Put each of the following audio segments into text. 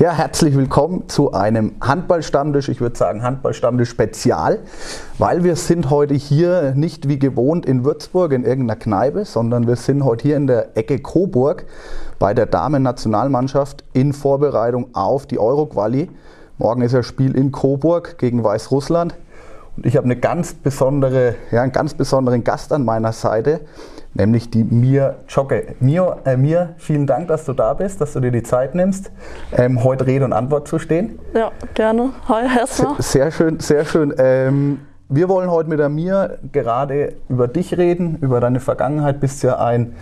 Ja, herzlich willkommen zu einem Handballstammtisch. Ich würde sagen Handballstammtisch Spezial, weil wir sind heute hier nicht wie gewohnt in Würzburg in irgendeiner Kneipe, sondern wir sind heute hier in der Ecke Coburg bei der Damen-Nationalmannschaft in Vorbereitung auf die Euro-Quali. Morgen ist das Spiel in Coburg gegen Weißrussland. Und ich habe eine ganz besondere, ja, einen ganz besonderen Gast an meiner Seite nämlich die Mir Jogge. Mir, äh, Mir, vielen Dank, dass du da bist, dass du dir die Zeit nimmst, ähm, heute Rede und Antwort zu stehen. Ja, gerne. Hi, erstmal. Sehr schön, sehr schön. Ähm, wir wollen heute mit der Mir gerade über dich reden, über deine Vergangenheit. Bist ja ein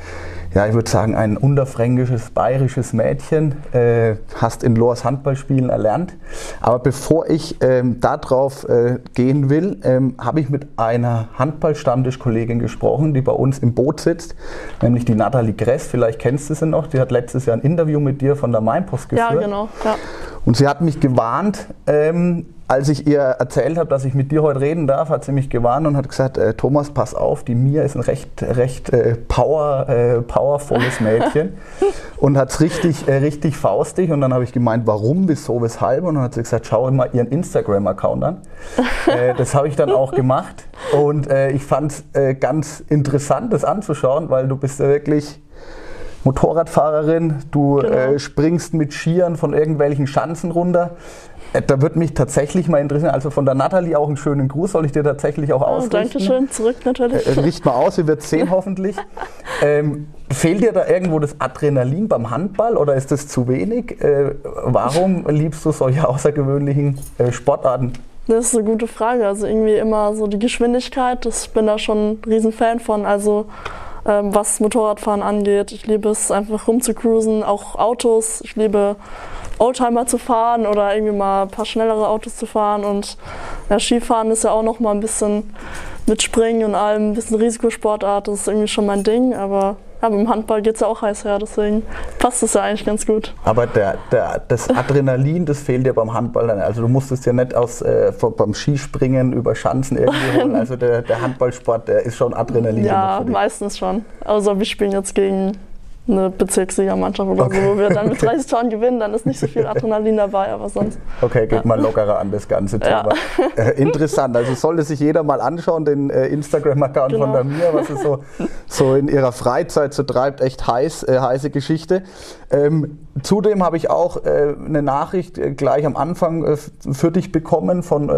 ja, ich würde sagen, ein unterfränkisches, bayerisches Mädchen, äh, hast in Loas Handballspielen erlernt. Aber bevor ich ähm, darauf äh, gehen will, ähm, habe ich mit einer Handballstammtischkollegin gesprochen, die bei uns im Boot sitzt, nämlich die Nathalie Gress. Vielleicht kennst du sie noch. Die hat letztes Jahr ein Interview mit dir von der Mainpost geführt. Ja, genau. Ja. Und sie hat mich gewarnt, ähm, als ich ihr erzählt habe, dass ich mit dir heute reden darf, hat sie mich gewarnt und hat gesagt, äh, Thomas, pass auf, die Mia ist ein recht, recht äh, power, äh, powervolles Mädchen und hat es richtig, äh, richtig faustig. Und dann habe ich gemeint, warum, wieso, weshalb? Und dann hat sie gesagt, schau mal ihren Instagram-Account an. Äh, das habe ich dann auch gemacht und äh, ich fand es ganz interessant, das anzuschauen, weil du bist wirklich Motorradfahrerin, du genau. springst mit Skiern von irgendwelchen Schanzen runter. Äh, da würde mich tatsächlich mal interessieren, also von der Nathalie auch einen schönen Gruß, soll ich dir tatsächlich auch oh, ausrichten? Dankeschön, zurück natürlich. Äh, richt mal aus, sie wird sehen hoffentlich. Ähm, fehlt dir da irgendwo das Adrenalin beim Handball oder ist das zu wenig? Äh, warum liebst du solche außergewöhnlichen äh, Sportarten? Das ist eine gute Frage. Also irgendwie immer so die Geschwindigkeit, das, ich bin da schon ein Riesenfan von. Also ähm, was Motorradfahren angeht. Ich liebe es einfach rumzucruisen, auch Autos. Ich liebe Oldtimer zu fahren oder irgendwie mal ein paar schnellere Autos zu fahren. Und ja, Skifahren ist ja auch noch mal ein bisschen mit Springen und allem, ein bisschen Risikosportart. Das ist irgendwie schon mein Ding, aber ja, beim Handball geht es ja auch heiß her, deswegen passt es ja eigentlich ganz gut. Aber der, der, das Adrenalin, das fehlt dir beim Handball dann. Also du musstest ja nicht aus, äh, beim Skispringen über Schanzen irgendwie holen. Also der, der Handballsport, der ist schon Adrenalin. Ja, meistens schon. Also wir spielen jetzt gegen eine Bezirksligamannschaft oder okay. so, wo wir dann mit 30 Toren gewinnen, dann ist nicht so viel Adrenalin dabei, aber sonst. Okay, geht ja. mal lockerer an das ganze Thema. Ja. Äh, interessant, also sollte sich jeder mal anschauen, den äh, Instagram-Account genau. von der Mia, was sie so, so in ihrer Freizeit so treibt, echt heiß, äh, heiße Geschichte. Ähm, zudem habe ich auch äh, eine Nachricht äh, gleich am Anfang äh, für dich bekommen von,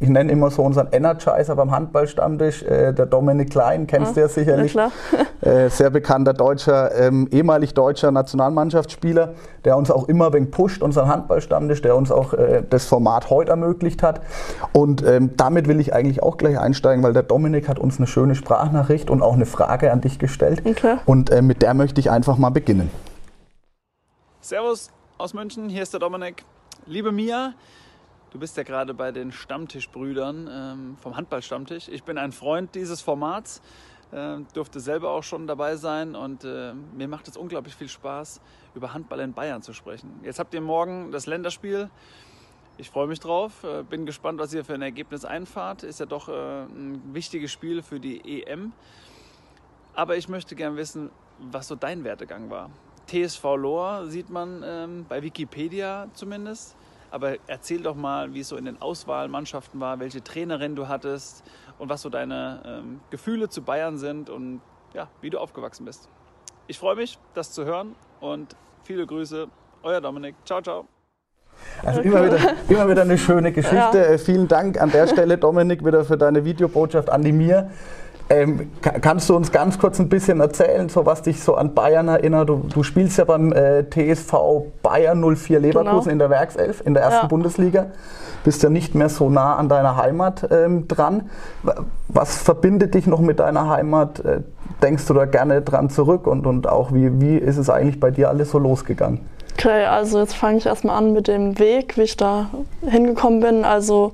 ich nenne immer so unseren Energizer beim Handballstammtisch, der Dominik Klein, kennst ah, du ja sicherlich. Ja, sehr bekannter deutscher ähm, ehemalig deutscher Nationalmannschaftsspieler, der uns auch immer wegen pusht, unseren Handballstammtisch, der uns auch äh, das Format heute ermöglicht hat. Und ähm, damit will ich eigentlich auch gleich einsteigen, weil der Dominik hat uns eine schöne Sprachnachricht und auch eine Frage an dich gestellt. Und äh, mit der möchte ich einfach mal beginnen. Servus aus München, hier ist der Dominik. Liebe Mia, Du bist ja gerade bei den Stammtischbrüdern ähm, vom Handballstammtisch. Ich bin ein Freund dieses Formats. Äh, durfte selber auch schon dabei sein und äh, mir macht es unglaublich viel Spaß, über Handball in Bayern zu sprechen. Jetzt habt ihr morgen das Länderspiel. Ich freue mich drauf, äh, bin gespannt, was ihr für ein Ergebnis einfahrt. Ist ja doch äh, ein wichtiges Spiel für die EM. Aber ich möchte gern wissen, was so dein Werdegang war. TSV Lohr sieht man ähm, bei Wikipedia zumindest. Aber erzähl doch mal, wie es so in den Auswahlmannschaften war, welche Trainerin du hattest und was so deine ähm, Gefühle zu Bayern sind und ja, wie du aufgewachsen bist. Ich freue mich, das zu hören und viele Grüße, euer Dominik. Ciao, ciao. Also immer wieder, immer wieder eine schöne Geschichte. Ja. Äh, vielen Dank an der Stelle, Dominik, wieder für deine Videobotschaft an die mir. Ähm, kannst du uns ganz kurz ein bisschen erzählen, so was dich so an Bayern erinnert? Du, du spielst ja beim äh, TSV Bayern 04 Leverkusen genau. in der Werkself, in der ersten ja. Bundesliga. Bist ja nicht mehr so nah an deiner Heimat ähm, dran. Was verbindet dich noch mit deiner Heimat? Äh, denkst du da gerne dran zurück? Und, und auch, wie, wie ist es eigentlich bei dir alles so losgegangen? Okay, also jetzt fange ich erstmal an mit dem Weg, wie ich da hingekommen bin. Also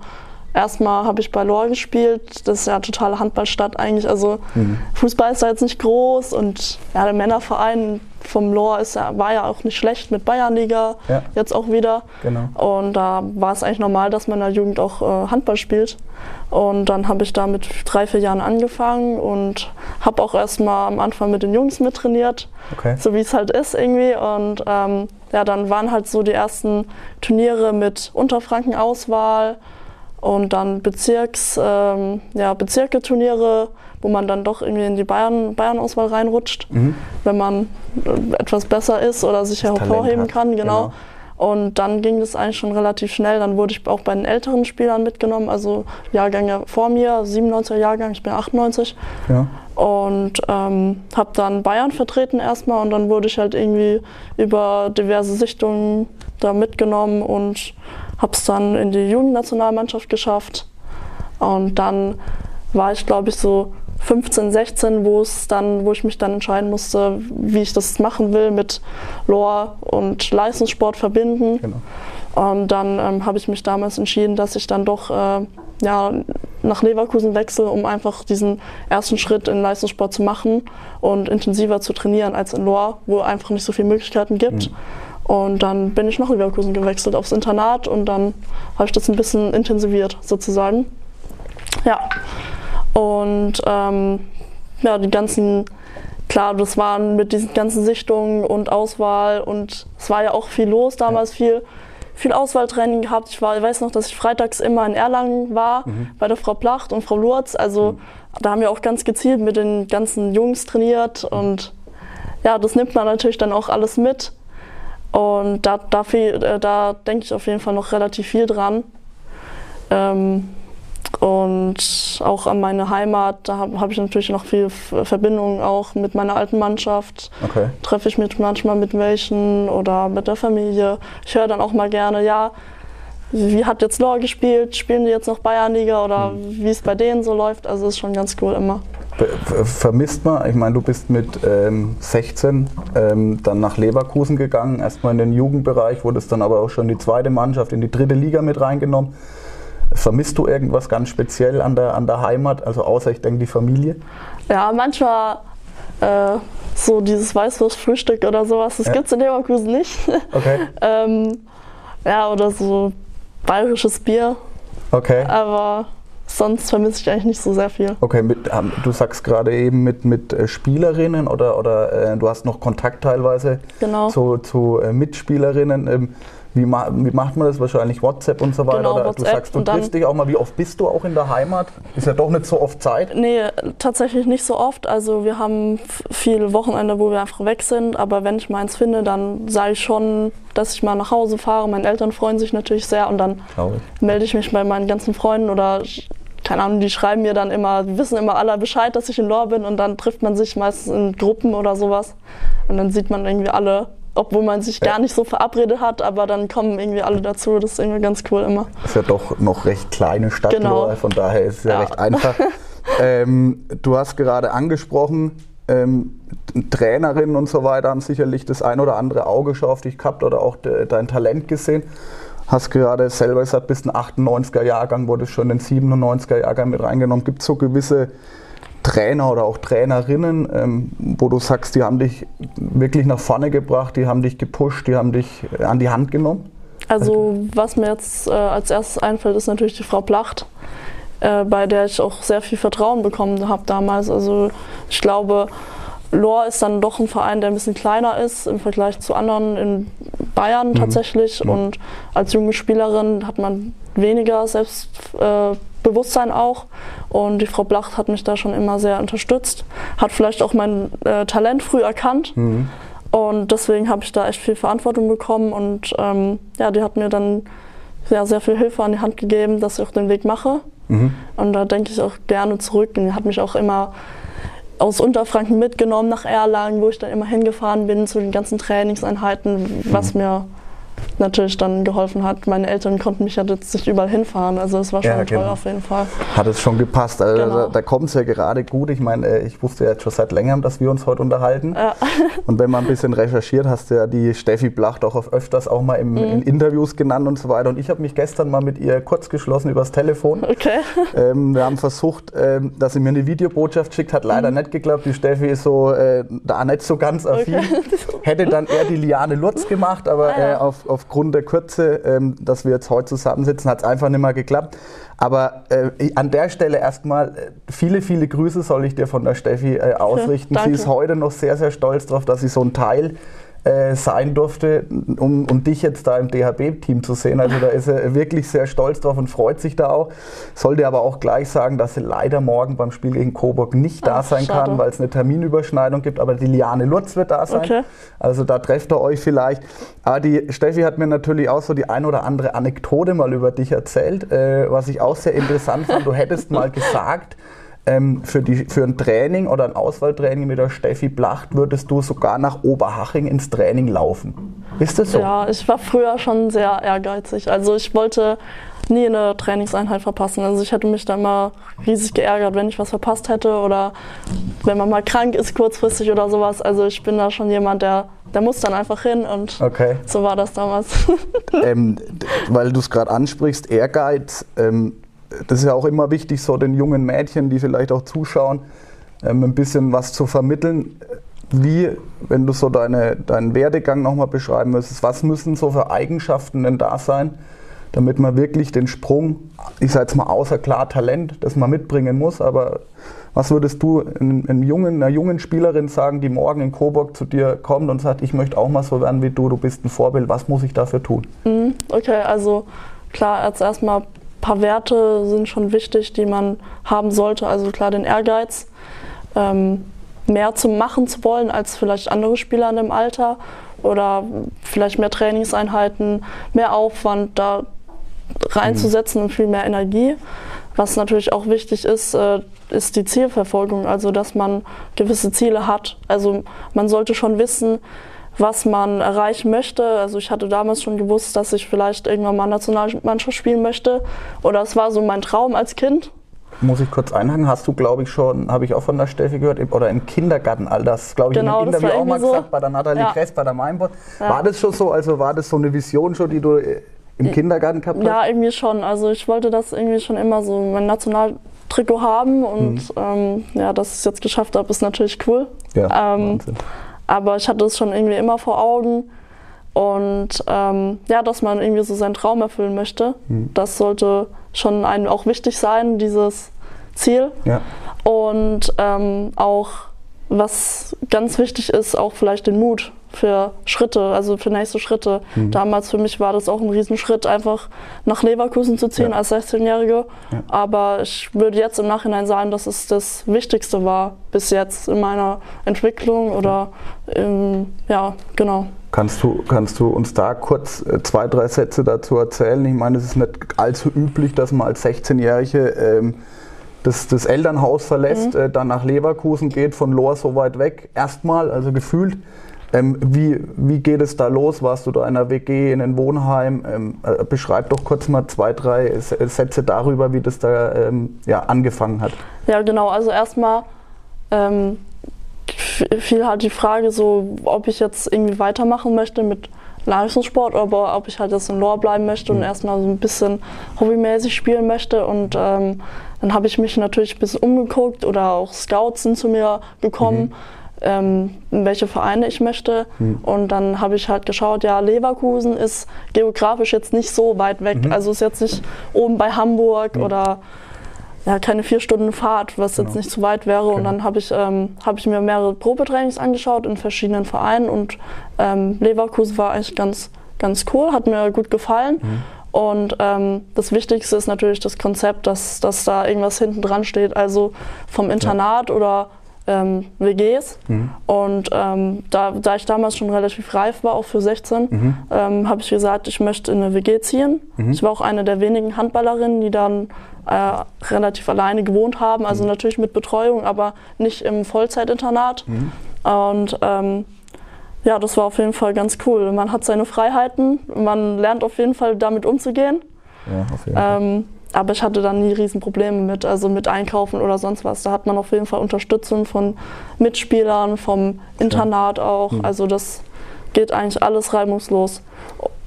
Erstmal habe ich bei Lohr gespielt, das ist ja totale Handballstadt eigentlich. Also mhm. Fußball ist da jetzt nicht groß und ja, der Männerverein vom Lohr ist ja, war ja auch nicht schlecht mit Bayernliga, ja. jetzt auch wieder. Genau. Und da war es eigentlich normal, dass man in der Jugend auch äh, Handball spielt. Und dann habe ich da mit drei, vier Jahren angefangen und habe auch erstmal am Anfang mit den Jungs mittrainiert, okay. so wie es halt ist irgendwie. Und ähm, ja, dann waren halt so die ersten Turniere mit Unterfranken-Auswahl und dann Bezirks, ähm, ja, Bezirke-Turniere, wo man dann doch irgendwie in die Bayern, Bayern-Auswahl reinrutscht, mhm. wenn man äh, etwas besser ist oder sich hervorheben kann. Genau. genau. Und dann ging das eigentlich schon relativ schnell. Dann wurde ich auch bei den älteren Spielern mitgenommen, also Jahrgänge vor mir, 97er Jahrgang, ich bin 98. Ja. Und ähm, habe dann Bayern vertreten erstmal und dann wurde ich halt irgendwie über diverse Sichtungen da mitgenommen und habe es dann in die Jugendnationalmannschaft geschafft. Und dann war ich, glaube ich, so 15, 16, wo es dann, wo ich mich dann entscheiden musste, wie ich das machen will mit Lore und Leistungssport verbinden. Genau. Und dann ähm, habe ich mich damals entschieden, dass ich dann doch äh, ja, nach Leverkusen wechsle, um einfach diesen ersten Schritt in Leistungssport zu machen und intensiver zu trainieren als in Lohr, wo einfach nicht so viele Möglichkeiten gibt. Mhm. Und dann bin ich nach Leverkusen gewechselt aufs Internat und dann habe ich das ein bisschen intensiviert sozusagen. Ja. Und ähm, ja, die ganzen, klar, das waren mit diesen ganzen Sichtungen und Auswahl und es war ja auch viel los damals, viel, viel Auswahltraining gehabt. Ich, war, ich weiß noch, dass ich freitags immer in Erlangen war mhm. bei der Frau Placht und Frau Lurz. Also mhm. da haben wir auch ganz gezielt mit den ganzen Jungs trainiert und ja, das nimmt man natürlich dann auch alles mit. Und da, da, äh, da denke ich auf jeden Fall noch relativ viel dran. Ähm, und auch an meine Heimat, da habe hab ich natürlich noch viel Verbindung auch mit meiner alten Mannschaft. Okay. Treffe ich mich manchmal mit welchen oder mit der Familie. Ich höre dann auch mal gerne, ja, wie hat jetzt Lohr gespielt? Spielen die jetzt noch Bayernliga oder mhm. wie es bei denen so läuft? Also ist schon ganz cool immer. Vermisst man, ich meine, du bist mit ähm, 16 ähm, dann nach Leverkusen gegangen, erstmal in den Jugendbereich, wurdest dann aber auch schon die zweite Mannschaft in die dritte Liga mit reingenommen. Vermisst du irgendwas ganz speziell an der, an der Heimat, also außer ich denke die Familie? Ja, manchmal äh, so dieses Weißwurstfrühstück oder sowas, das ja. gibt es in Leverkusen nicht. Okay. ähm, ja, oder so bayerisches Bier. Okay. Aber sonst vermisse ich eigentlich nicht so sehr viel. Okay, mit, du sagst gerade eben mit, mit äh, Spielerinnen oder, oder äh, du hast noch Kontakt teilweise genau. zu, zu äh, Mitspielerinnen. Ähm, wie, ma wie, macht man das? Wahrscheinlich WhatsApp und so weiter? Genau, Oder WhatsApp du sagst, du triffst dich auch mal. Wie oft bist du auch in der Heimat? Ist ja doch nicht so oft Zeit. Nee, tatsächlich nicht so oft. Also wir haben viele Wochenende, wo wir einfach weg sind. Aber wenn ich meins finde, dann sage ich schon, dass ich mal nach Hause fahre. Meine Eltern freuen sich natürlich sehr. Und dann melde ich mich bei meinen ganzen Freunden oder keine Ahnung, die schreiben mir dann immer, die wissen immer alle Bescheid, dass ich in Lohr bin und dann trifft man sich meistens in Gruppen oder sowas. Und dann sieht man irgendwie alle obwohl man sich gar nicht so verabredet hat, aber dann kommen irgendwie alle dazu. Das ist irgendwie ganz cool immer. Ist ja doch noch recht kleine Stadt, genau. von daher ist es ja, ja. recht einfach. ähm, du hast gerade angesprochen, ähm, Trainerinnen und so weiter haben sicherlich das ein oder andere Auge schon auf dich gehabt oder auch de, dein Talent gesehen. Hast gerade selber gesagt, bist ein 98er Jahrgang, wurde schon in den 97er Jahrgang mit reingenommen. Gibt es so gewisse Trainer oder auch Trainerinnen, ähm, wo du sagst, die haben dich wirklich nach vorne gebracht, die haben dich gepusht, die haben dich äh, an die Hand genommen? Also was mir jetzt äh, als erstes einfällt, ist natürlich die Frau Placht, äh, bei der ich auch sehr viel Vertrauen bekommen habe damals. Also ich glaube, Lohr ist dann doch ein Verein, der ein bisschen kleiner ist im Vergleich zu anderen in Bayern mhm. tatsächlich. Mhm. Und als junge Spielerin hat man weniger Selbstbewusstsein auch. Und die Frau Blacht hat mich da schon immer sehr unterstützt, hat vielleicht auch mein äh, Talent früh erkannt. Mhm. Und deswegen habe ich da echt viel Verantwortung bekommen. Und ähm, ja, die hat mir dann ja, sehr viel Hilfe an die Hand gegeben, dass ich auch den Weg mache. Mhm. Und da denke ich auch gerne zurück. Und die hat mich auch immer aus Unterfranken mitgenommen nach Erlangen, wo ich dann immer hingefahren bin zu den ganzen Trainingseinheiten, was mhm. mir natürlich dann geholfen hat. Meine Eltern konnten mich ja jetzt nicht überall hinfahren, also es war schon ja, genau. toll auf jeden Fall. Hat es schon gepasst. Also genau. Da, da kommt es ja gerade gut. Ich meine, äh, ich wusste ja jetzt schon seit längerem, dass wir uns heute unterhalten. Ja. Und wenn man ein bisschen recherchiert, hast du ja die Steffi Blacht auch öfters auch mal im, mhm. in Interviews genannt und so weiter. Und ich habe mich gestern mal mit ihr kurz geschlossen übers Telefon. Okay. Ähm, wir haben versucht, ähm, dass sie mir eine Videobotschaft schickt, hat leider mhm. nicht geklappt. Die Steffi ist so äh, da nicht so ganz affin. Okay. Hätte dann eher die Liane Lutz gemacht, aber ah, ja. äh, auf, auf aufgrund der Kürze, ähm, dass wir jetzt heute zusammensitzen, hat es einfach nicht mehr geklappt. Aber äh, an der Stelle erstmal äh, viele, viele Grüße soll ich dir von der Steffi äh, ausrichten. Ja, sie ist heute noch sehr, sehr stolz darauf, dass sie so ein Teil äh, sein durfte, um, um dich jetzt da im DHB-Team zu sehen. Also da ist er wirklich sehr stolz drauf und freut sich da auch. Sollte aber auch gleich sagen, dass er leider morgen beim Spiel gegen Coburg nicht da sein schade. kann, weil es eine Terminüberschneidung gibt. Aber die Liane Lutz wird da sein. Okay. Also da trefft er euch vielleicht. Aber die Steffi hat mir natürlich auch so die ein oder andere Anekdote mal über dich erzählt, äh, was ich auch sehr interessant fand. Du hättest mal gesagt, ähm, für, die, für ein Training oder ein Auswahltraining mit der Steffi Blacht würdest du sogar nach Oberhaching ins Training laufen. Ist das so? Ja, ich war früher schon sehr ehrgeizig. Also ich wollte nie eine Trainingseinheit verpassen. Also ich hätte mich da immer riesig geärgert, wenn ich was verpasst hätte oder wenn man mal krank ist kurzfristig oder sowas. Also ich bin da schon jemand, der, der muss dann einfach hin und okay. so war das damals. Ähm, weil du es gerade ansprichst, Ehrgeiz. Ähm, das ist ja auch immer wichtig, so den jungen Mädchen, die vielleicht auch zuschauen, ähm, ein bisschen was zu vermitteln. Wie, wenn du so deine, deinen Werdegang nochmal beschreiben müsstest, was müssen so für Eigenschaften denn da sein, damit man wirklich den Sprung, ich sage jetzt mal außer klar Talent, das man mitbringen muss, aber was würdest du einem, einem jungen, einer jungen Spielerin sagen, die morgen in Coburg zu dir kommt und sagt, ich möchte auch mal so werden wie du, du bist ein Vorbild, was muss ich dafür tun? Mhm, okay, also klar, als erstmal paar Werte sind schon wichtig, die man haben sollte. Also klar den Ehrgeiz, ähm, mehr zu machen zu wollen als vielleicht andere Spieler in dem Alter oder vielleicht mehr Trainingseinheiten, mehr Aufwand da reinzusetzen und viel mehr Energie. Was natürlich auch wichtig ist, äh, ist die Zielverfolgung, also dass man gewisse Ziele hat. Also man sollte schon wissen, was man erreichen möchte. Also ich hatte damals schon gewusst, dass ich vielleicht irgendwann mal Nationalmannschaft spielen möchte. Oder es war so mein Traum als Kind. Muss ich kurz einhaken, hast du, glaube ich, schon, habe ich auch von der Steffi gehört, oder im Kindergarten all das, glaube ich, genau, in einem Interview auch mal so. gesagt, bei der Nathalie ja. Kress, bei der Mainbot. Ja. War das schon so, also war das so eine Vision schon, die du äh, im Kindergarten gehabt hast? Ja, irgendwie schon. Also ich wollte das irgendwie schon immer so, mein Nationaltrikot haben und mhm. ähm, ja, dass ich es jetzt geschafft habe, ist natürlich cool. Ja, ähm, Wahnsinn. Aber ich hatte es schon irgendwie immer vor Augen. Und ähm, ja, dass man irgendwie so seinen Traum erfüllen möchte, mhm. das sollte schon einem auch wichtig sein, dieses Ziel. Ja. Und ähm, auch, was ganz wichtig ist, auch vielleicht den Mut für Schritte, also für nächste Schritte. Mhm. Damals für mich war das auch ein Riesenschritt, einfach nach Leverkusen zu ziehen ja. als 16-Jährige. Ja. Aber ich würde jetzt im Nachhinein sagen, dass es das Wichtigste war bis jetzt in meiner Entwicklung oder im, ja, genau. Kannst du, kannst du uns da kurz äh, zwei, drei Sätze dazu erzählen? Ich meine, es ist nicht allzu üblich, dass man als 16-Jährige ähm, das, das Elternhaus verlässt, mhm. äh, dann nach Leverkusen geht, von Lohr so weit weg, erstmal, also gefühlt. Ähm, wie, wie geht es da los? Warst du da in einer WG, in einem Wohnheim? Ähm, äh, beschreib doch kurz mal zwei, drei Sätze darüber, wie das da ähm, ja, angefangen hat. Ja, genau. Also erstmal ähm, fiel halt die Frage so, ob ich jetzt irgendwie weitermachen möchte mit Leistungssport oder ob ich halt jetzt in Lohr bleiben möchte und mhm. erstmal so ein bisschen hobbymäßig spielen möchte. Und ähm, dann habe ich mich natürlich ein bisschen umgeguckt oder auch Scouts sind zu mir gekommen. Mhm ähm, welche Vereine ich möchte. Mhm. Und dann habe ich halt geschaut, ja, Leverkusen ist geografisch jetzt nicht so weit weg. Mhm. Also ist jetzt nicht oben bei Hamburg mhm. oder ja, keine vier Stunden Fahrt, was genau. jetzt nicht zu weit wäre. Genau. Und dann habe ich, ähm, hab ich mir mehrere Probetrainings angeschaut in verschiedenen Vereinen und ähm, Leverkusen war eigentlich ganz, ganz cool, hat mir gut gefallen. Mhm. Und ähm, das Wichtigste ist natürlich das Konzept, dass, dass da irgendwas hinten dran steht. Also vom Internat ja. oder ähm, WGs. Mhm. Und ähm, da, da ich damals schon relativ reif war, auch für 16, mhm. ähm, habe ich gesagt, ich möchte in eine WG ziehen. Mhm. Ich war auch eine der wenigen Handballerinnen, die dann äh, relativ alleine gewohnt haben, also mhm. natürlich mit Betreuung, aber nicht im Vollzeitinternat. Mhm. Und ähm, ja, das war auf jeden Fall ganz cool. Man hat seine Freiheiten, man lernt auf jeden Fall damit umzugehen. Ja, auf jeden Fall. Aber ich hatte dann nie Riesenprobleme mit, also mit Einkaufen oder sonst was. Da hat man auf jeden Fall Unterstützung von Mitspielern, vom Internat auch. Mhm. Also das geht eigentlich alles reibungslos.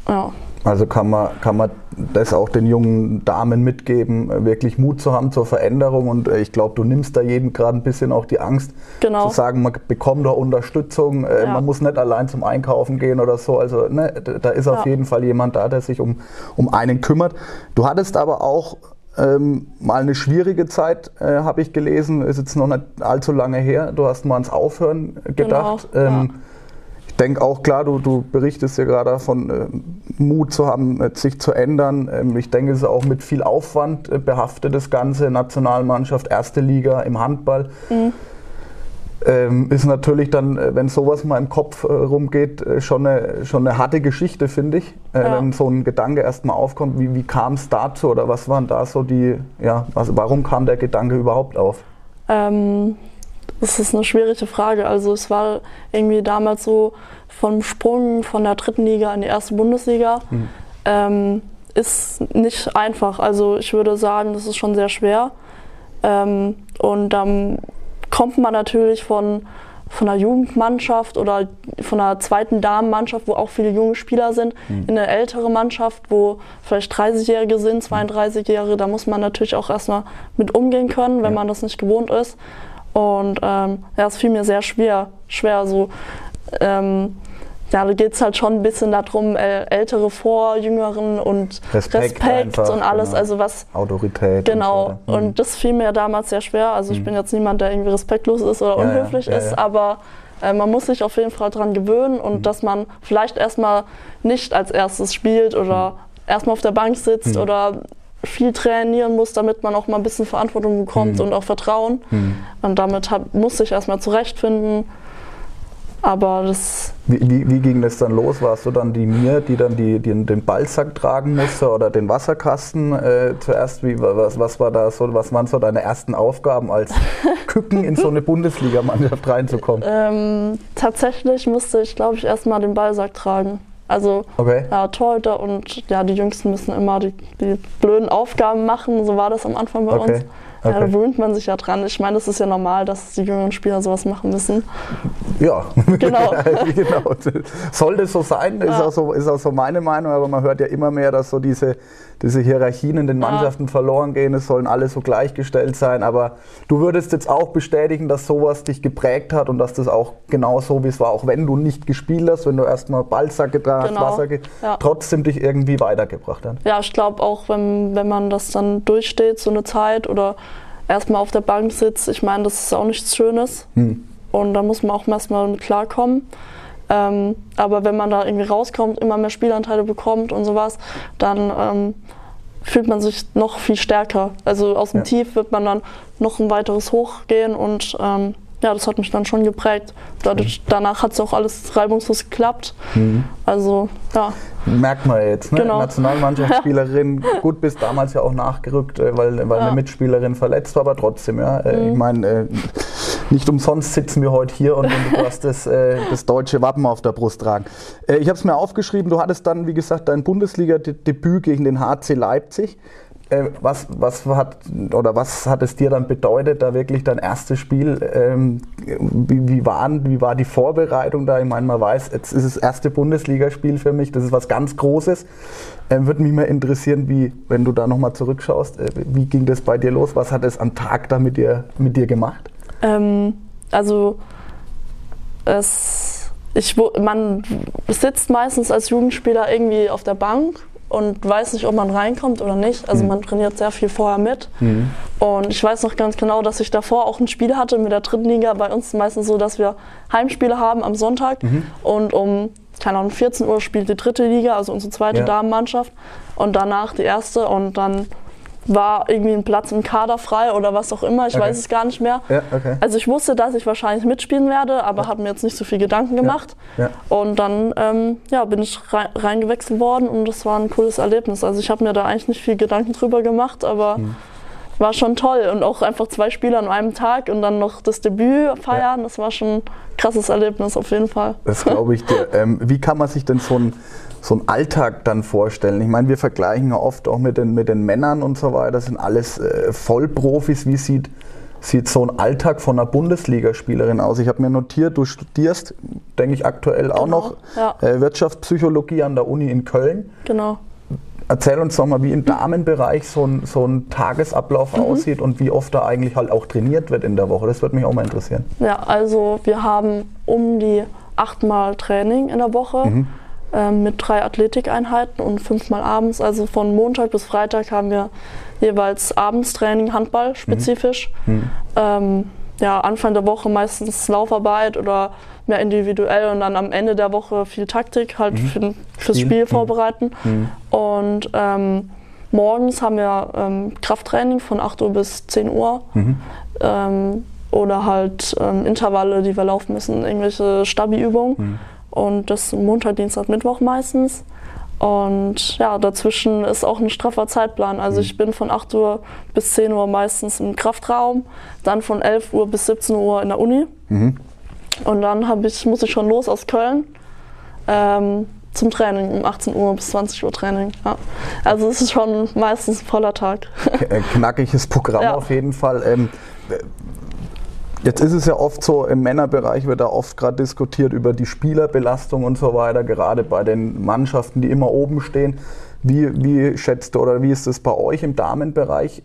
Ja. Also kann man, kann man das auch den jungen Damen mitgeben, wirklich Mut zu haben zur Veränderung. Und äh, ich glaube, du nimmst da jedem gerade ein bisschen auch die Angst, genau. zu sagen, man bekommt da Unterstützung, äh, ja. man muss nicht allein zum Einkaufen gehen oder so. Also ne, da ist auf ja. jeden Fall jemand da, der sich um, um einen kümmert. Du hattest aber auch ähm, mal eine schwierige Zeit, äh, habe ich gelesen, ist jetzt noch nicht allzu lange her. Du hast mal ans Aufhören gedacht. Genau, ähm, denke auch klar, du, du berichtest ja gerade davon, äh, Mut zu haben, äh, sich zu ändern. Ähm, ich denke, es ist auch mit viel Aufwand äh, behaftet, das Ganze. Nationalmannschaft, erste Liga im Handball. Mhm. Ähm, ist natürlich dann, äh, wenn sowas mal im Kopf äh, rumgeht, äh, schon, eine, schon eine harte Geschichte, finde ich. Ja. Wenn so ein Gedanke erstmal aufkommt, wie, wie kam es dazu oder was waren da so die, ja, was, warum kam der Gedanke überhaupt auf? Ähm, das ist eine schwierige Frage. Also es war irgendwie damals so vom Sprung von der dritten Liga in die erste Bundesliga. Mhm. Ähm, ist nicht einfach. Also ich würde sagen, das ist schon sehr schwer. Ähm, und dann kommt man natürlich von, von einer Jugendmannschaft oder von einer zweiten Damenmannschaft, wo auch viele junge Spieler sind, mhm. in eine ältere Mannschaft, wo vielleicht 30-Jährige sind, 32-Jährige. Da muss man natürlich auch erstmal mit umgehen können, wenn ja. man das nicht gewohnt ist. Und ähm, ja, es fiel mir sehr schwer. Schwer so. Ähm, ja, da geht es halt schon ein bisschen darum, Ältere vor Jüngeren und Respekt, Respekt einfach, und alles. Genau. Also was. Autorität. Genau. Und, so mhm. und, das fiel mir damals sehr schwer. Also ich mhm. bin jetzt niemand, der irgendwie respektlos ist oder ja, unhöflich ja, ja, ist, aber äh, man muss sich auf jeden Fall daran gewöhnen und mhm. dass man vielleicht erstmal nicht als erstes spielt oder mhm. erstmal auf der Bank sitzt mhm. oder viel trainieren muss, damit man auch mal ein bisschen Verantwortung bekommt mhm. und auch Vertrauen. Mhm. Und damit hab, musste ich erstmal zurechtfinden. Aber das. Wie, wie, wie, ging das dann los? Warst du dann die Mir, die dann die, die den Ballsack tragen musste oder den Wasserkasten äh, zuerst? Wie, was, was, war da so, was waren so deine ersten Aufgaben als Küken in so eine Bundesligamannschaft reinzukommen? Ähm, tatsächlich musste ich, glaube ich, erstmal den Ballsack tragen. Also okay. ja, Torhüter und ja, die Jüngsten müssen immer die, die blöden Aufgaben machen. So war das am Anfang bei okay. uns. Okay. Ja, da gewöhnt man sich ja dran. Ich meine, es ist ja normal, dass die jüngeren Spieler sowas machen müssen. Ja, genau. genau. Sollte so sein, ist, auch so, ist auch so meine Meinung, aber man hört ja immer mehr, dass so diese, diese Hierarchien in den Mannschaften ja. verloren gehen. Es sollen alle so gleichgestellt sein. Aber du würdest jetzt auch bestätigen, dass sowas dich geprägt hat und dass das auch genau so wie es war, auch wenn du nicht gespielt hast, wenn du erstmal Ballsack getragen genau. hast, Wasser ja. trotzdem dich irgendwie weitergebracht hat. Ja, ich glaube auch, wenn, wenn man das dann durchsteht, so eine Zeit oder erstmal auf der Bank sitzt, ich meine, das ist auch nichts Schönes. Hm. Und da muss man auch erstmal mit klarkommen. Ähm, aber wenn man da irgendwie rauskommt, immer mehr Spielanteile bekommt und sowas, dann ähm, fühlt man sich noch viel stärker. Also aus dem ja. Tief wird man dann noch ein weiteres Hoch gehen und ähm, ja, das hat mich dann schon geprägt. Dadurch, danach hat es auch alles reibungslos geklappt. Mhm. Also, ja. Merkt man jetzt, ne? Genau. Nationalmannschaftsspielerin, gut, bis damals ja auch nachgerückt, äh, weil, weil ja. eine Mitspielerin verletzt war, aber trotzdem, ja. Äh, mhm. Ich meine, äh, nicht umsonst sitzen wir heute hier und, und du hast das, das deutsche Wappen auf der Brust tragen. Ich habe es mir aufgeschrieben, du hattest dann, wie gesagt, dein Bundesliga-Debüt gegen den HC Leipzig. Äh, was, was, hat, oder was hat es dir dann bedeutet, da wirklich dein erstes Spiel? Ähm, wie, wie, waren, wie war die Vorbereitung da? Ich meine, man weiß, jetzt ist das erste Bundesligaspiel für mich, das ist was ganz Großes. Ähm, Würde mich mal interessieren, wie, wenn du da nochmal zurückschaust, äh, wie ging das bei dir los? Was hat es am Tag da mit dir, mit dir gemacht? Ähm, also, es, ich, man sitzt meistens als Jugendspieler irgendwie auf der Bank und weiß nicht, ob man reinkommt oder nicht. Also mhm. man trainiert sehr viel vorher mit. Mhm. Und ich weiß noch ganz genau, dass ich davor auch ein Spiel hatte mit der dritten Liga. Bei uns ist es meistens so, dass wir Heimspiele haben am Sonntag mhm. und um keine Ahnung, 14 Uhr spielt die dritte Liga, also unsere zweite ja. Damenmannschaft und danach die erste und dann war irgendwie ein Platz im Kader frei oder was auch immer, ich okay. weiß es gar nicht mehr. Ja, okay. Also ich wusste, dass ich wahrscheinlich mitspielen werde, aber ja. habe mir jetzt nicht so viel Gedanken gemacht. Ja. Und dann ähm, ja, bin ich reingewechselt worden und das war ein cooles Erlebnis. Also ich habe mir da eigentlich nicht viel Gedanken drüber gemacht, aber mhm. War schon toll. Und auch einfach zwei Spiele an einem Tag und dann noch das Debüt feiern, das war schon ein krasses Erlebnis auf jeden Fall. Das glaube ich dir. Ähm, wie kann man sich denn so ein so einen Alltag dann vorstellen? Ich meine, wir vergleichen ja oft auch mit den, mit den Männern und so weiter, das sind alles äh, Vollprofis. Wie sieht, sieht so ein Alltag von einer Bundesligaspielerin aus? Ich habe mir notiert, du studierst, denke ich, aktuell auch genau, noch ja. äh, Wirtschaftspsychologie an der Uni in Köln. Genau. Erzähl uns doch mal, wie im Damenbereich so ein, so ein Tagesablauf mhm. aussieht und wie oft da eigentlich halt auch trainiert wird in der Woche. Das würde mich auch mal interessieren. Ja, also wir haben um die achtmal Training in der Woche. Mhm ähm, mit drei Athletikeinheiten und fünfmal abends. Also von Montag bis Freitag haben wir jeweils Abendstraining, Handball spezifisch. Mhm. mhm. Ähm, ja, Anfang der Woche meistens Laufarbeit oder mehr individuell und dann am Ende der Woche viel Taktik, halt Mhm. für, fürs Spiel. Spiel Mhm. vorbereiten. Mhm. Und ähm, morgens haben wir ähm, Krafttraining von 8 Uhr bis 10 Uhr. Mhm. Ähm, oder halt ähm, Intervalle, die wir laufen müssen, irgendwelche Stabi-Übungen. Mhm. Und das Montag, Dienstag, Mittwoch meistens. Und ja, dazwischen ist auch ein straffer Zeitplan. Also Mhm. ich bin von 8 Uhr bis 10 Uhr meistens im Kraftraum, dann von 11 Uhr bis 17 Uhr in der Uni. Mhm. Und dann ich, muss ich schon los aus Köln ähm, zum Training, um 18 Uhr bis 20 Uhr Training. Ja. Also es ist schon meistens ein voller Tag. Äh, knackiges Programm Ja. auf jeden Fall. Ähm, Jetzt ist es ja oft so, im Männerbereich wird da oft gerade diskutiert über die Spielerbelastung und so weiter, gerade bei den Mannschaften, die immer oben stehen. Wie, wie schätzt du oder wie ist es bei euch im Damenbereich?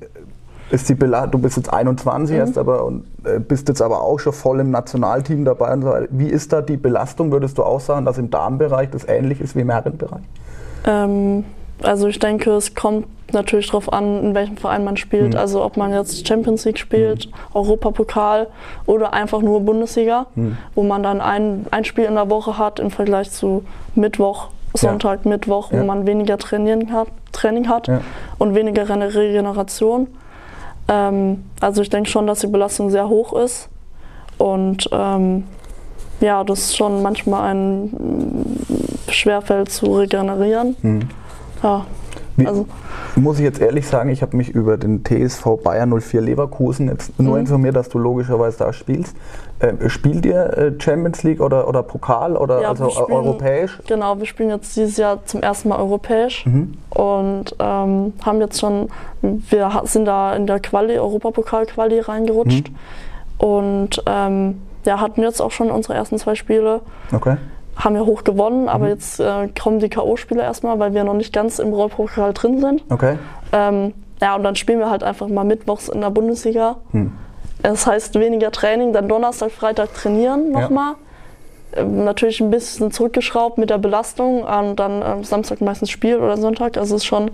Ist die Bela du bist jetzt 21 erst, aber und, äh, bist jetzt aber auch schon voll im Nationalteam dabei und so weiter. Wie ist da die Belastung? Würdest du auch sagen, dass im Damenbereich das ähnlich ist wie im Herrenbereich? Ähm, also ich denke, es kommt natürlich darauf an, in welchem Verein man spielt. Mhm. Also ob man jetzt Champions League spielt, Europapokal oder einfach nur Bundesliga, Mhm. wo man dann ein, ein Spiel in der Woche hat im Vergleich zu Mittwoch, Sonntag, Mittwoch, wo Ja. man weniger trainieren hat, Training hat Ja. und weniger Regeneration. Ähm, also ich denke schon, dass die Belastung sehr hoch ist und ähm, ja, das schon manchmal ein mm, schwerfällt zu regenerieren. Mhm. Ja, Wie, also muss ich jetzt ehrlich sagen, ich habe mich über den TSV Bayern 04 Leverkusen jetzt nur Mhm. informiert, dass du logischerweise da spielst. Äh, spielt ihr äh, Champions League oder, oder Pokal oder Ja, also spielen- europäisch? genau, wir spielen jetzt dieses Jahr zum ersten Mal europäisch Mhm. und ähm, haben jetzt schon, wir sind da in der Quali, Europapokal-Quali reingerutscht Mhm. und ähm, ja, hatten jetzt auch schon unsere ersten zwei Spiele. Okay. Haben wir hoch gewonnen, aber Mhm. jetzt äh, kommen die K.O.-Spiele erstmal, weil wir noch nicht ganz im Europapokal drin sind. Okay. Ähm, ja, und dann spielen wir halt einfach mal mittwochs in der Bundesliga. Hm. Das heißt weniger Training, dann Donnerstag, Freitag trainieren Ja. nochmal. Ähm, natürlich ein bisschen zurückgeschraubt mit der Belastung und dann ähm, Samstag meistens Spiel oder Sonntag. Also es ist schon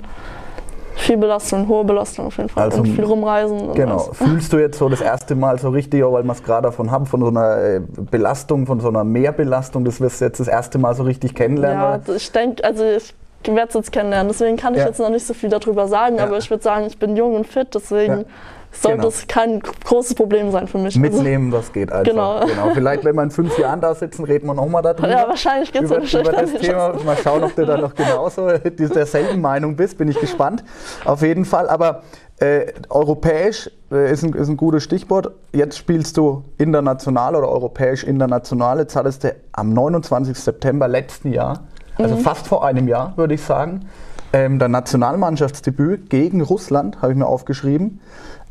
viel Belastung, hohe Belastung auf jeden Fall. Also, und viel rumreisen. Und Genau. Fühlst du jetzt so das erste Mal so richtig, weil wir es gerade davon haben, von so einer äh, Belastung, von so einer Mehrbelastung, das wirst du jetzt das erste Mal so richtig kennenlernen? Ja, ich denke, also ich werde es jetzt kennenlernen, deswegen kann ich Ja. jetzt noch nicht so viel darüber sagen, Ja. aber ich würde sagen, ich bin jung und fit, deswegen Ja. Sollte Genau. es kein großes Problem sein für mich. Also, Mitnehmen, was geht einfach. Genau. Vielleicht, wenn wir in fünf Jahren da sitzen, reden wir nochmal darüber. ja, wahrscheinlich geht es über, über das. Thema. Mal schauen, ob du da noch genauso derselben Meinung bist. Bin ich gespannt. Auf jeden Fall. Aber äh, europäisch äh, ist, ein, ist ein gutes Stichwort. Jetzt spielst du international oder europäisch international. Jetzt hattest du am 29. September letzten Jahr, also Mhm. fast vor einem Jahr, würde ich sagen, ähm, dein Nationalmannschaftsdebüt gegen Russland, habe ich mir aufgeschrieben.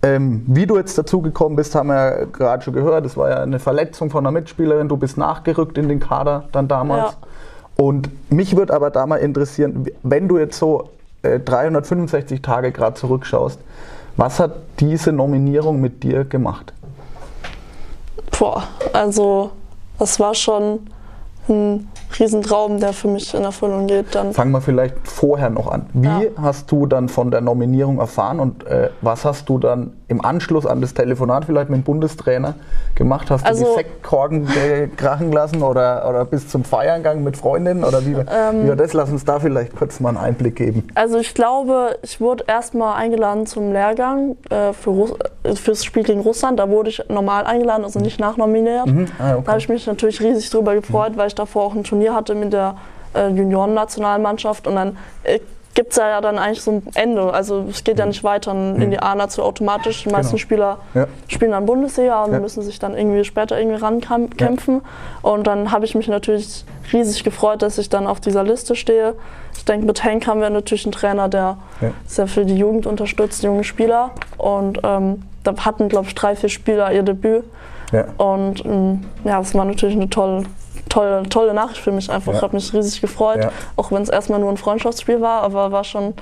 Ähm, wie du jetzt dazu gekommen bist, haben wir ja gerade schon gehört. Das war ja eine Verletzung von einer Mitspielerin. Du bist nachgerückt in den Kader dann damals. Ja. Und mich würde aber da mal interessieren, wenn du jetzt so äh, 365 Tage gerade zurückschaust, was hat diese Nominierung mit dir gemacht? Boah, also das war schon ein Riesentraum, der für mich in Erfüllung geht. Dann Fangen wir vielleicht vorher noch an. Wie Ja. hast du dann von der Nominierung erfahren und äh, was hast du dann im Anschluss an das Telefonat vielleicht mit dem Bundestrainer gemacht? Hast du Also- die Sektkorken äh, krachen lassen oder, oder bis zum Feiern gegangen mit Freundinnen oder wie, Ähm. wie war das? Lass uns da vielleicht kurz mal einen Einblick geben. Also ich glaube, ich wurde erstmal eingeladen zum Lehrgang äh, für Russ äh, fürs Spiel gegen Russland. Da wurde ich normal eingeladen, also nicht nachnominiert. Mhm. Ah, Da habe okay. ich mich natürlich riesig drüber gefreut, weil ich davor auch ein Turnier hatte mit der äh, Junioren-Nationalmannschaft und dann äh, gibt es ja dann eigentlich so ein Ende. Also es geht ja nicht weiter in die A-National automatisch. Die meisten Genau. Spieler Ja. spielen dann Bundesliga und Ja. müssen sich dann irgendwie später irgendwie rankämpfen. Und dann habe ich mich natürlich riesig gefreut, dass ich dann auf dieser Liste stehe. Ich denke, mit Henk haben wir natürlich einen Trainer, der Ja. sehr für die Jugend unterstützt, junge Spieler. Und ähm, da hatten, glaube ich, drei, vier Spieler ihr Debüt. Ja. Und ähm, ja, das war natürlich eine tolle, tolle, tolle Nachricht für mich einfach. Ja. Ich habe mich riesig gefreut, Ja. auch wenn es erstmal nur ein Freundschaftsspiel war, aber war schon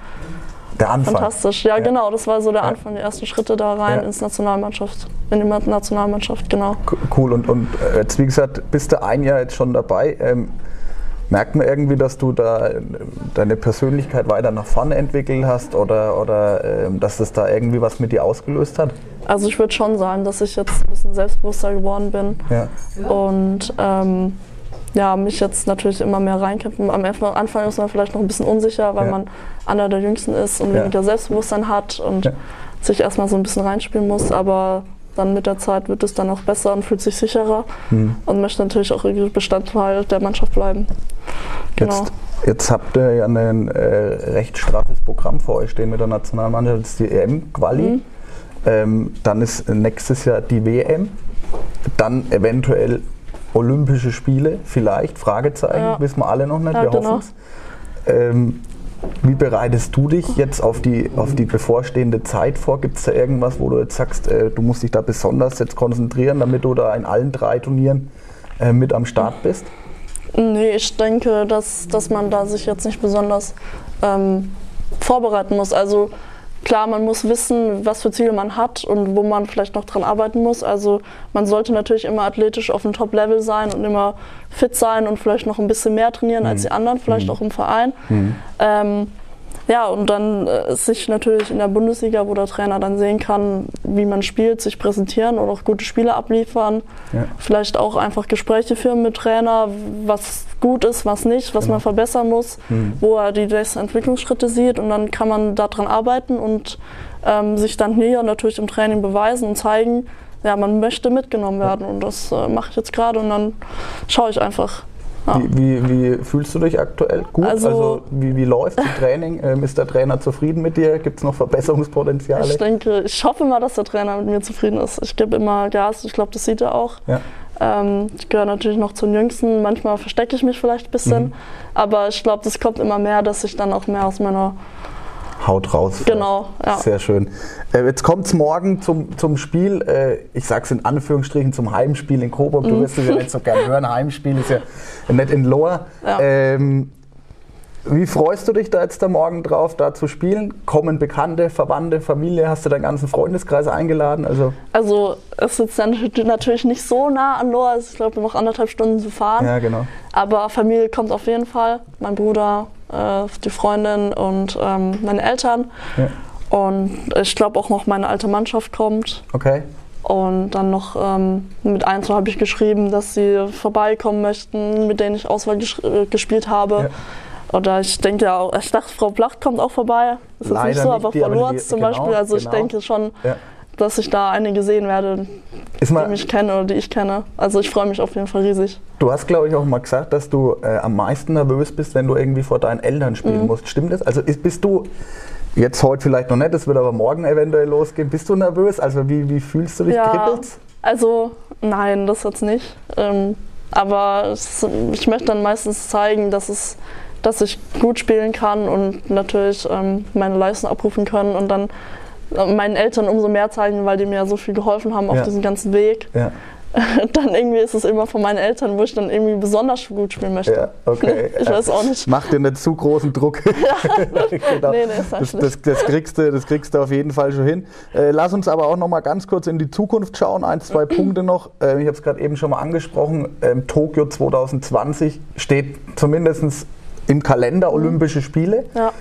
Der Anfang. fantastisch. Ja, Ja. genau, das war so der. Anfang, die ersten Schritte da rein ins Nationalmannschaft, in die Nationalmannschaft, genau. Cool. Und, und äh, jetzt, wie gesagt, bist du ein Jahr jetzt schon dabei. Ähm, Merkt man irgendwie, dass du da deine Persönlichkeit weiter nach vorne entwickelt hast oder, oder äh, dass das da irgendwie was mit dir ausgelöst hat? Also ich würde schon sagen, dass ich jetzt ein bisschen selbstbewusster geworden bin Ja. und ähm, ja, mich jetzt natürlich immer mehr reinkämpfen. Am Anfang ist man vielleicht noch ein bisschen unsicher, weil Ja. man einer der Jüngsten ist und Ja. weniger Selbstbewusstsein hat und Ja. sich erstmal so ein bisschen reinspielen muss, aber dann mit der Zeit wird es dann auch besser und fühlt sich sicherer Hm. und möchte natürlich auch irgendwie Bestandteil der Mannschaft bleiben. Genau. Jetzt, jetzt habt ihr ja ein äh, recht straffes Programm vor euch stehen mit der Nationalmannschaft. Das ist die EM-Quali. Mhm. Ähm, dann ist nächstes Jahr die WM. Dann eventuell Olympische Spiele, vielleicht, Fragezeichen, Ja. wissen wir alle noch nicht, wir hoffen es. Ähm, wie bereitest du dich jetzt auf die, auf die bevorstehende Zeit vor? Gibt es da irgendwas, wo du jetzt sagst, äh, du musst dich da besonders jetzt konzentrieren, damit du da in allen drei Turnieren äh, mit am Start bist? Nee, ich denke, dass, dass man da sich jetzt nicht besonders ähm, vorbereiten muss. Also klar, man muss wissen, was für Ziele man hat und wo man vielleicht noch dran arbeiten muss. Also man sollte natürlich immer athletisch auf dem Top-Level sein und immer fit sein und vielleicht noch ein bisschen mehr trainieren als die anderen, vielleicht auch im Verein. Ähm, ja, und dann äh, sich natürlich in der Bundesliga, wo der Trainer dann sehen kann, wie man spielt, sich präsentieren und auch gute Spiele abliefern. Ja. Vielleicht auch einfach Gespräche führen mit Trainer, was gut ist, was nicht, was Genau. man verbessern muss, Mhm. wo er die nächsten Entwicklungsschritte sieht. Und dann kann man daran arbeiten und ähm, sich dann hier natürlich im Training beweisen und zeigen, ja, man möchte mitgenommen werden. Und das äh, mache ich jetzt gerade und dann schaue ich einfach. Ja. Wie, wie, wie fühlst du dich aktuell? Gut? Also, Also- wie, wie läuft das Training? Ähm, ist der Trainer zufrieden mit dir? Gibt es noch Verbesserungspotenziale? Ich denke, ich hoffe mal, dass der Trainer mit mir zufrieden ist. Ich gebe immer Gas, ich glaube, das sieht er auch. Ja. Ähm, ich gehöre natürlich noch zu den Jüngsten, manchmal verstecke ich mich vielleicht ein bisschen, Mhm. aber ich glaube, das kommt immer mehr, dass ich dann auch mehr aus meiner. Haut raus. Genau, ja. Sehr schön. Äh, jetzt kommt es morgen zum, zum Spiel. Äh, ich sage es in Anführungsstrichen zum Heimspiel in Coburg. Mhm. Du wirst es ja nicht so gerne hören. Heimspiel ist ja nicht in Lohr. Ja. Ähm, wie freust du dich da jetzt da morgen drauf, da zu spielen? Kommen Bekannte, Verwandte, Familie? Hast du deinen ganzen Freundeskreis eingeladen? Also, Also, es ist dann natürlich nicht so nah an Lohr, also ich glaube, noch anderthalb Stunden zu fahren, ja, genau. aber Familie kommt auf jeden Fall. Mein Bruder, äh, die Freundin und ähm, meine Eltern. Ja. Und ich glaube auch noch meine alte Mannschaft kommt. Okay. Und dann noch ähm, mit eins habe ich geschrieben, dass sie vorbeikommen möchten, mit denen ich Auswahl ges äh, gespielt habe. Ja. Oder ich denke ja auch, ich dachte, Frau Blacht kommt auch vorbei. Ist jetzt Leider nicht so, aber Frau Lorz zum genau, Beispiel. Also ich genau. denke schon, Ja. Dass ich da einige sehen werde, die mich kennen oder die ich kenne. Also ich freue mich auf jeden Fall riesig. du hast, glaube ich, auch mal gesagt, dass du äh, am meisten nervös bist, wenn du irgendwie vor deinen Eltern spielen Mhm. musst. Stimmt das? Also ist, bist du jetzt heute vielleicht noch nicht, das wird aber morgen eventuell losgehen. Bist du nervös? Also wie, wie fühlst du dich? Ja. Kribbelt's? Also nein, das jetzt nicht. Ähm, aber es, ich möchte dann meistens zeigen, dass es dass ich gut spielen kann und natürlich ähm, meine Leistung abrufen können und dann meinen Eltern umso mehr zeigen, weil die mir so viel geholfen haben auf Ja. diesem ganzen Weg. Ja. dann irgendwie ist es immer von meinen Eltern, wo ich dann irgendwie besonders gut spielen möchte. Ja, okay. Ich weiß auch nicht. Mach dir nicht zu großen Druck. genau. Nee, nee, sag das, das, das, kriegst du, das kriegst du auf jeden Fall schon hin. Äh, lass uns aber auch noch mal ganz kurz in die Zukunft schauen. Ein, zwei Punkte noch. Äh, ich habe es gerade eben schon mal angesprochen. Ähm, Tokio 2020 steht zumindest im Kalender Olympische Spiele. Ja.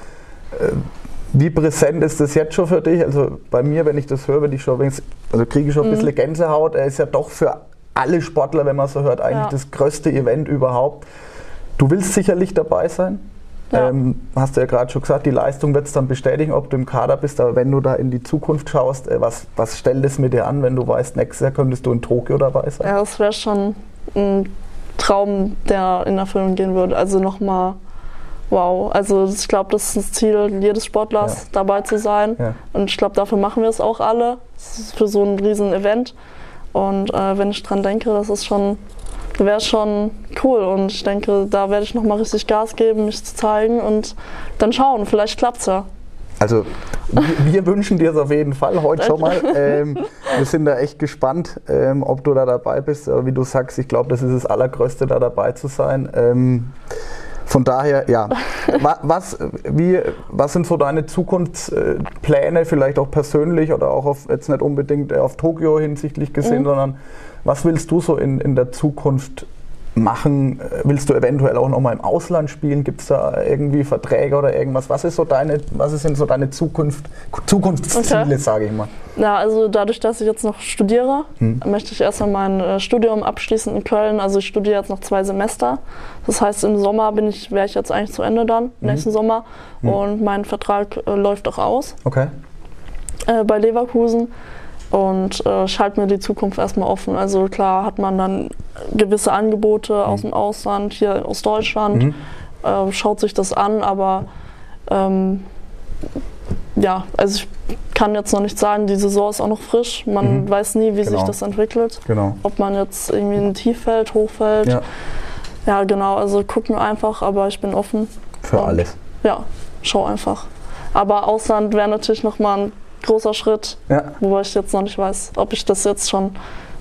Wie präsent ist das jetzt schon für dich? Also bei mir, wenn ich das höre, ich schon, also kriege ich schon ein Mhm. bisschen Gänsehaut. Er ist ja doch für alle Sportler, wenn man so hört, eigentlich Ja. das größte Event überhaupt. Du willst sicherlich dabei sein. Ja. Ähm, hast du ja gerade schon gesagt, die Leistung wird es dann bestätigen, ob du im Kader bist. Aber wenn du da in die Zukunft schaust, äh, was, was stellt es mit dir an, wenn du weißt, nächstes Jahr könntest du in Tokio dabei sein? Ja, das wäre schon ein Traum, der in Erfüllung gehen würde. Also nochmal, wow. Also ich glaube, das ist das Ziel jedes Sportlers, Ja. dabei zu sein. Ja. Und ich glaube, dafür machen wir es auch alle. Das ist für so ein riesen Event. Und äh, wenn ich dran denke, das ist schon, wäre schon cool. Und ich denke, da werde ich nochmal richtig Gas geben, mich zu zeigen und dann schauen. Vielleicht klappt es ja. Also wir, wir wünschen dir es auf jeden Fall heute schon mal. Ähm, wir sind da echt gespannt, ähm, ob du da dabei bist. Aber wie du sagst, ich glaube, das ist das Allergrößte, da dabei zu sein. Ähm, von daher, ja. Wa- Was, wie, was sind so deine Zukunftspläne, vielleicht auch persönlich oder auch auf, jetzt nicht unbedingt auf Tokio hinsichtlich gesehen, Mhm. sondern was willst du so in, in der Zukunft machen? Willst du eventuell auch nochmal im Ausland spielen? Gibt es da irgendwie Verträge oder irgendwas? Was, ist so deine, was sind so deine Zukunft, Zukunftsziele, okay. sage ich mal? Ja, also dadurch, dass ich jetzt noch studiere, hm. möchte ich erstmal mein äh, Studium abschließen in Köln. Also ich studiere jetzt noch zwei Semester. Das heißt, im Sommer bin ich, wäre ich jetzt eigentlich zu Ende dann, mhm. nächsten Sommer. Mhm. Und mein Vertrag äh, läuft auch aus. Okay. Äh, bei Leverkusen. Und äh, ich halte mir die Zukunft erstmal offen. Also klar hat man dann gewisse Angebote mhm. aus dem Ausland, hier aus Deutschland, mhm. äh, schaut sich das an, aber ähm, ja, also ich kann jetzt noch nicht sagen, die Saison ist auch noch frisch. Man mhm. weiß nie, wie genau. sich das entwickelt. Genau. Ob man jetzt irgendwie in Tief fällt, hoch fällt. Ja. ja, genau, also gucken wir einfach, aber ich bin offen. Für Und, alles. Ja, schau einfach. Aber Ausland wäre natürlich nochmal ein großer Schritt, ja. wobei ich jetzt noch nicht weiß, ob ich das jetzt schon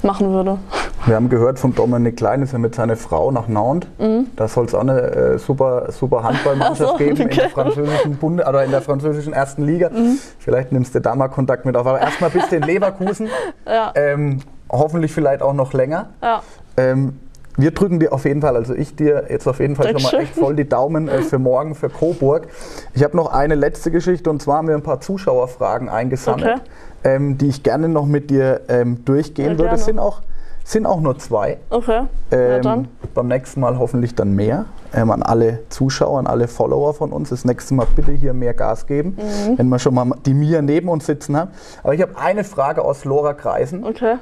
machen würde. Wir haben gehört von Dominik Klein, ist er mit seiner Frau nach Nantes. Mhm. Da soll es auch eine äh, super, super Handballmannschaft so, geben okay. in der französischen Bunde oder in der französischen ersten Liga. Mhm. Vielleicht nimmst du da mal Kontakt mit auf. Aber erstmal bist du in Leverkusen. ja. ähm, hoffentlich vielleicht auch noch länger. Ja. Ähm, wir drücken dir auf jeden Fall, also ich dir jetzt auf jeden Fall schon mal echt voll die Daumen äh, für morgen, für Coburg. Ich habe noch eine letzte Geschichte und zwar haben wir ein paar Zuschauerfragen eingesammelt, okay. ähm, die ich gerne noch mit dir ähm, durchgehen ja, würde. Es sind auch, sind auch nur zwei. Okay. Ähm, dann. Beim nächsten Mal hoffentlich dann mehr. Ähm, an alle Zuschauer, an alle Follower von uns. Das nächste Mal bitte hier mehr Gas geben, mhm. wenn wir schon mal die Mia neben uns sitzen haben. Aber ich habe eine Frage aus Lora Kreisen. Okay.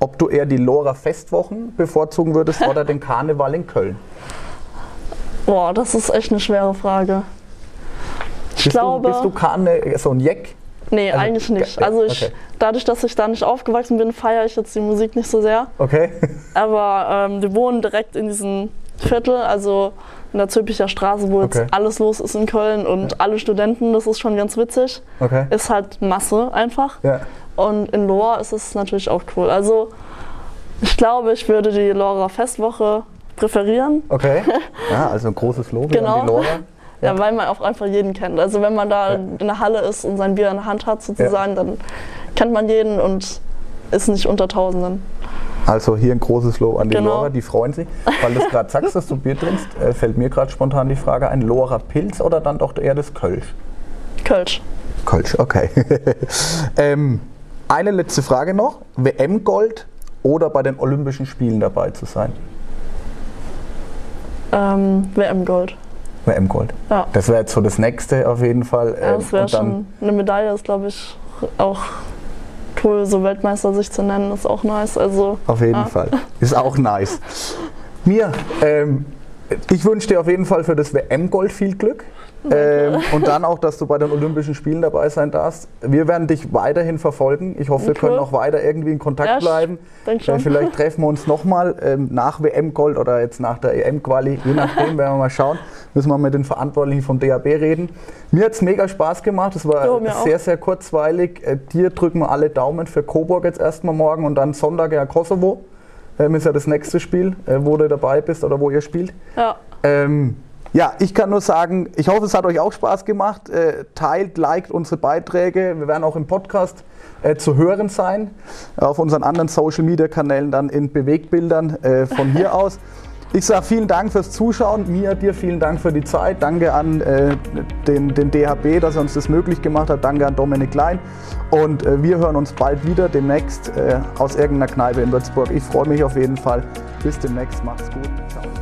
Ob du eher die Lora Festwochen bevorzugen würdest oder den Karneval in Köln? Boah, das ist echt eine schwere Frage. Ich bist glaube. Du, bist du Karne, so ein Jeck? Nee, also, eigentlich nicht. Also ich, okay. dadurch, dass ich da nicht aufgewachsen bin, feiere ich jetzt die Musik nicht so sehr. Okay. Aber ähm, wir wohnen direkt in diesem Viertel, also in der Zülpicher Straße, wo okay. jetzt alles los ist in Köln und ja. alle Studenten, das ist schon ganz witzig. Okay. Ist halt Masse einfach. Ja. Und in Lohr ist es natürlich auch cool. Also ich glaube, ich würde die Lora Festwoche präferieren. Okay. Ja, also ein großes Lob genau. an die Lora. Ja. ja. weil man auch einfach jeden kennt. Also wenn man da ja. in der Halle ist und sein Bier in der Hand hat sozusagen, ja. dann kennt man jeden und ist nicht unter Tausenden. Also hier ein großes Lob an die genau. Lora, die freuen sich. Weil du es gerade sagst, dass du Bier trinkst, äh, fällt mir gerade spontan die Frage ein, Lora Pilz oder dann doch eher das Kölsch? Kölsch. Kölsch, okay. ähm, eine letzte Frage noch. WM-Gold oder bei den Olympischen Spielen dabei zu sein? Ähm, WM-Gold. WM-Gold. Ja. Das wäre jetzt so das nächste auf jeden Fall. Ja, das wäre schon eine Medaille, ist glaube ich auch cool, so Weltmeister sich zu nennen, ist auch nice. Also, auf jeden ja. Fall. Ist auch nice. Mir, ähm, ich wünsche dir auf jeden Fall für das WM-Gold viel Glück. Ähm, und dann auch, dass du bei den Olympischen Spielen dabei sein darfst. Wir werden dich weiterhin verfolgen. Ich hoffe, wir cool. können auch weiter irgendwie in Kontakt ja, bleiben. Äh, vielleicht treffen wir uns nochmal ähm, nach WM-Gold oder jetzt nach der EM-Quali. Je nachdem, werden wir mal schauen. Müssen wir mit den Verantwortlichen vom DAB reden. Mir hat es mega Spaß gemacht. Es war jo, sehr, auch. sehr kurzweilig. Äh, dir drücken wir alle Daumen für Coburg jetzt erstmal morgen und dann Sonntag ja Kosovo. Ähm, ist ja das nächste Spiel, äh, wo du dabei bist oder wo ihr spielt. Ja. Ähm, ja, ich kann nur sagen, ich hoffe, es hat euch auch Spaß gemacht. Äh, teilt, liked unsere Beiträge. Wir werden auch im Podcast äh, zu hören sein. Auf unseren anderen Social Media Kanälen dann in Bewegbildern äh, von hier aus. Ich sage vielen Dank fürs Zuschauen. Mia, dir vielen Dank für die Zeit. Danke an den, den DHB, dass er uns das möglich gemacht hat. Danke an Dominik Klein. Und wir hören uns bald wieder, demnächst aus irgendeiner Kneipe in Würzburg. Ich freue mich auf jeden Fall. Bis demnächst. Macht's gut. Ciao.